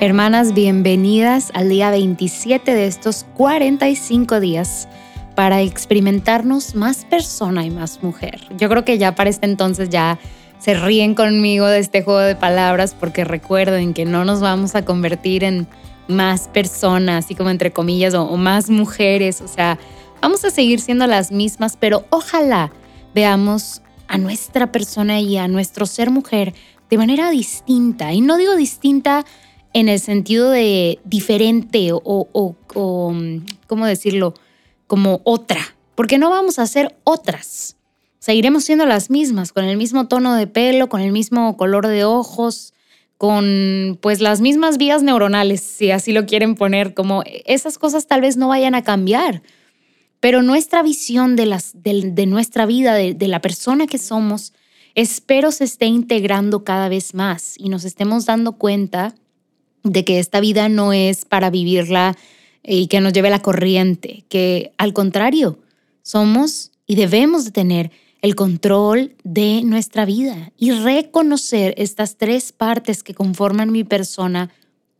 Hermanas, bienvenidas al día 27 de estos 45 días para experimentarnos más persona y más mujer. Yo creo que ya para este entonces ya se ríen conmigo de este juego de palabras porque recuerden que no nos vamos a convertir en más personas, así como entre comillas, o, más mujeres, o sea, vamos a seguir siendo las mismas, pero ojalá veamos a nuestra persona y a nuestro ser mujer de manera distinta. Y no digo distinta en el sentido de diferente o, o, ¿cómo decirlo? Como otra, porque no vamos a ser otras. Seguiremos siendo las mismas, con el mismo tono de pelo, con el mismo color de ojos, con pues las mismas vías neuronales, si así lo quieren poner, como esas cosas tal vez no vayan a cambiar, pero nuestra visión de, de, nuestra vida, de, de la persona que somos, espero se esté integrando cada vez más y nos estemos dando cuenta de que esta vida no es para vivirla y que nos lleve la corriente, que al contrario, somos y debemos de tener el control de nuestra vida y reconocer estas tres partes que conforman mi persona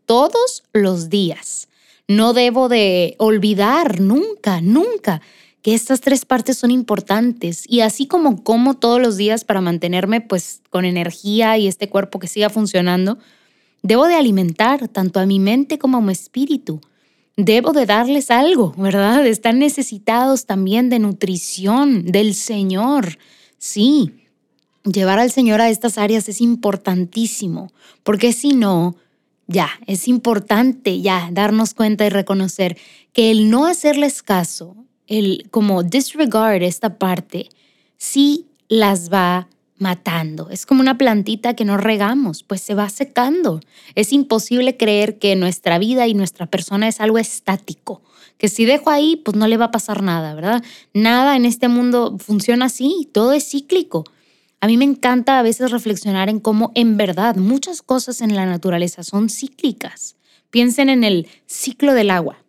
todos los días. No debo de olvidar nunca, nunca que estas tres partes son importantes y así como como todos los días para mantenerme pues con energía y este cuerpo que siga funcionando, Debo de alimentar tanto a mi mente como a mi espíritu. Debo de darles algo, ¿verdad? Están necesitados también de nutrición del Señor. Sí, llevar al Señor a estas áreas es importantísimo, porque si no, ya, es importante ya darnos cuenta y reconocer que el no hacerles caso, el como disregard esta parte, sí las va matando. Es como una plantita que no regamos, pues se va secando. Es imposible creer que nuestra vida y nuestra persona es algo estático, que si dejo ahí, pues no le va a pasar nada, ¿verdad? Nada en este mundo funciona así, todo es cíclico. A mí me encanta a veces reflexionar en cómo en verdad muchas cosas en la naturaleza son cíclicas. Piensen en el ciclo del agua.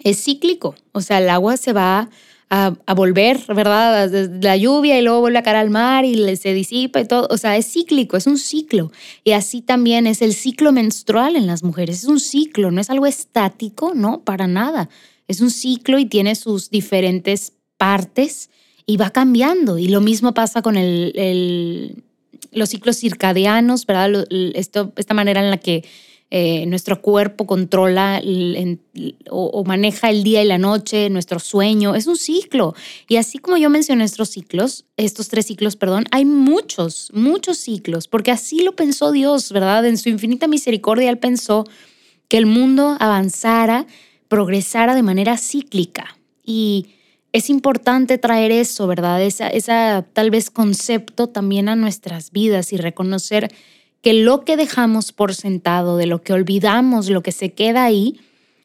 Es cíclico, o sea, el agua se va a, volver, ¿verdad? La lluvia y luego vuelve a caer al mar y se disipa y todo. O sea, es cíclico, es un ciclo. Y así también es el ciclo menstrual en las mujeres. Es un ciclo, no es algo estático, no, para nada. Es un ciclo y tiene sus diferentes partes y va cambiando. Y lo mismo pasa con el, los ciclos circadianos, ¿verdad? Esto, esta manera en la que eh, nuestro cuerpo controla o, maneja el día y la noche, nuestro sueño, es un ciclo. Y así como yo mencioné estos ciclos, estos tres ciclos, perdón, hay muchos, muchos ciclos, porque así lo pensó Dios, ¿verdad? En su infinita misericordia, Él pensó que el mundo avanzara, progresara de manera cíclica. Y es importante traer eso, ¿verdad? Esa, tal vez concepto también a nuestras vidas y reconocer que lo que dejamos por sentado, de lo que olvidamos, lo que se queda ahí,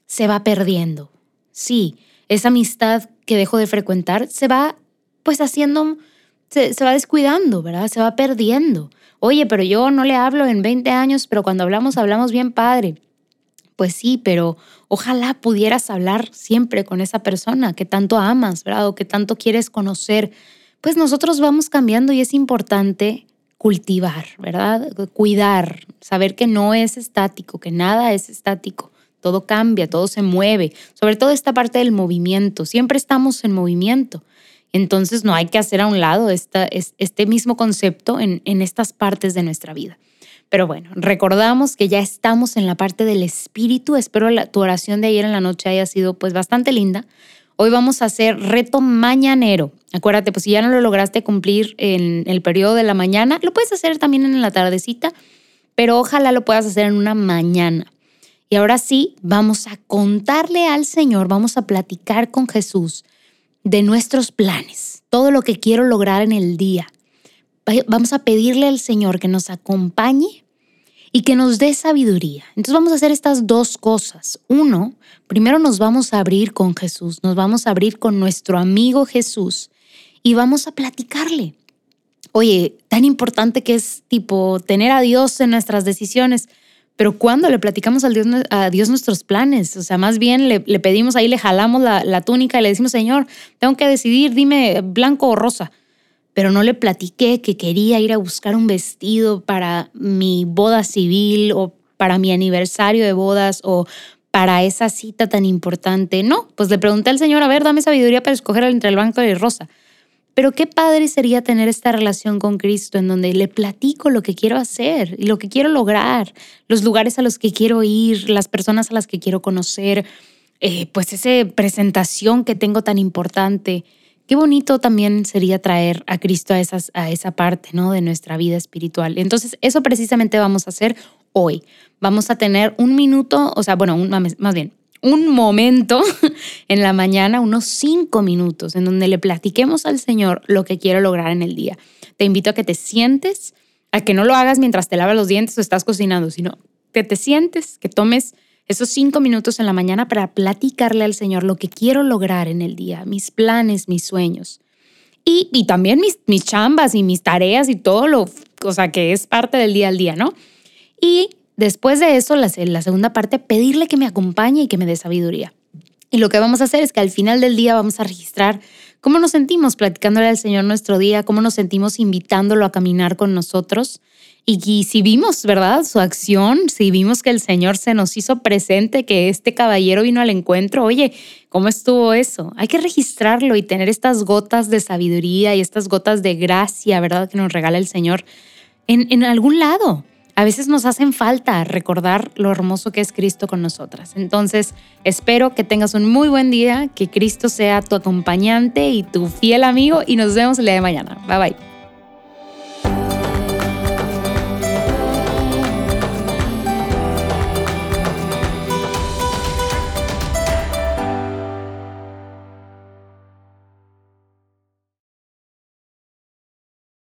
se va perdiendo. Sí, esa amistad que dejo de frecuentar se va pues haciendo, se, va descuidando, ¿verdad? Se va perdiendo. Oye, pero yo no le hablo en 20 años, pero cuando hablamos, hablamos bien padre. Pues sí, pero ojalá pudieras hablar siempre con esa persona que tanto amas, ¿verdad? O que tanto quieres conocer. Pues nosotros vamos cambiando y es importante cultivar, ¿verdad? Cuidar, saber que no es estático, que nada es estático, todo cambia, todo se mueve, sobre todo esta parte del movimiento, siempre estamos en movimiento. Entonces no hay que hacer a un lado este mismo concepto en estas partes de nuestra vida. Pero bueno, recordamos que ya estamos en la parte del espíritu. Espero la, tu oración de ayer en la noche haya sido pues bastante linda. Hoy vamos a hacer reto mañanero. Acuérdate, pues si ya no lo lograste cumplir en el periodo de la mañana, lo puedes hacer también en la tardecita, pero ojalá lo puedas hacer en una mañana. Y ahora sí, vamos a contarle al Señor, vamos a platicar con Jesús de nuestros planes, todo lo que quiero lograr en el día. Vamos a pedirle al Señor que nos acompañe y que nos dé sabiduría. Entonces vamos a hacer estas dos cosas. Uno, primero nos vamos a abrir con Jesús, nos vamos a abrir con nuestro amigo Jesús y vamos a platicarle. Oye, tan importante que es tipo tener a Dios en nuestras decisiones, pero cuando le platicamos a Dios, a Dios nuestros planes, o sea, más bien le, pedimos ahí, le jalamos la, la túnica y le decimos, Señor, tengo que decidir, dime blanco o rosa. Pero no le platiqué que quería ir a buscar un vestido para mi boda civil o para mi aniversario de bodas o para esa cita tan importante. No, pues le pregunté al Señor, a ver, dame sabiduría para escoger entre el blanco y el rosa. Pero qué padre sería tener esta relación con Cristo en donde le platico lo que quiero hacer y lo que quiero lograr, los lugares a los que quiero ir, las personas a las que quiero conocer, eh, pues esa presentación que tengo tan importante. Qué bonito también sería traer a Cristo a, esas, a esa parte ¿no? de nuestra vida espiritual. Entonces, eso precisamente vamos a hacer hoy. Vamos a tener un minuto, o sea, bueno, más bien, un momento en la mañana, unos cinco minutos, en donde le platiquemos al Señor lo que quiero lograr en el día. Te invito a que te sientes, a que no lo hagas mientras te lavas los dientes o estás cocinando, sino que te sientes, que tomes esos cinco minutos en la mañana para platicarle al Señor lo que quiero lograr en el día, mis planes, mis sueños. Y, y también mis, mis chambas y mis tareas y todo lo, o sea, que es parte del día al día, ¿no? Y Después de eso, la, la segunda parte, pedirle que me acompañe y que me dé sabiduría. Y lo que vamos a hacer es que al final del día vamos a registrar cómo nos sentimos platicándole al Señor nuestro día, cómo nos sentimos invitándolo a caminar con nosotros. Y, si vimos, ¿verdad? Su acción, si vimos que el Señor se nos hizo presente, que este caballero vino al encuentro, oye, ¿cómo estuvo eso? Hay que registrarlo y tener estas gotas de sabiduría y estas gotas de gracia, ¿verdad? Que nos regala el Señor en, en algún lado a veces nos hacen falta recordar lo hermoso que es Cristo con nosotras. Entonces, espero que tengas un muy buen día, que Cristo sea tu acompañante y tu fiel amigo y nos vemos el día de mañana. Bye bye.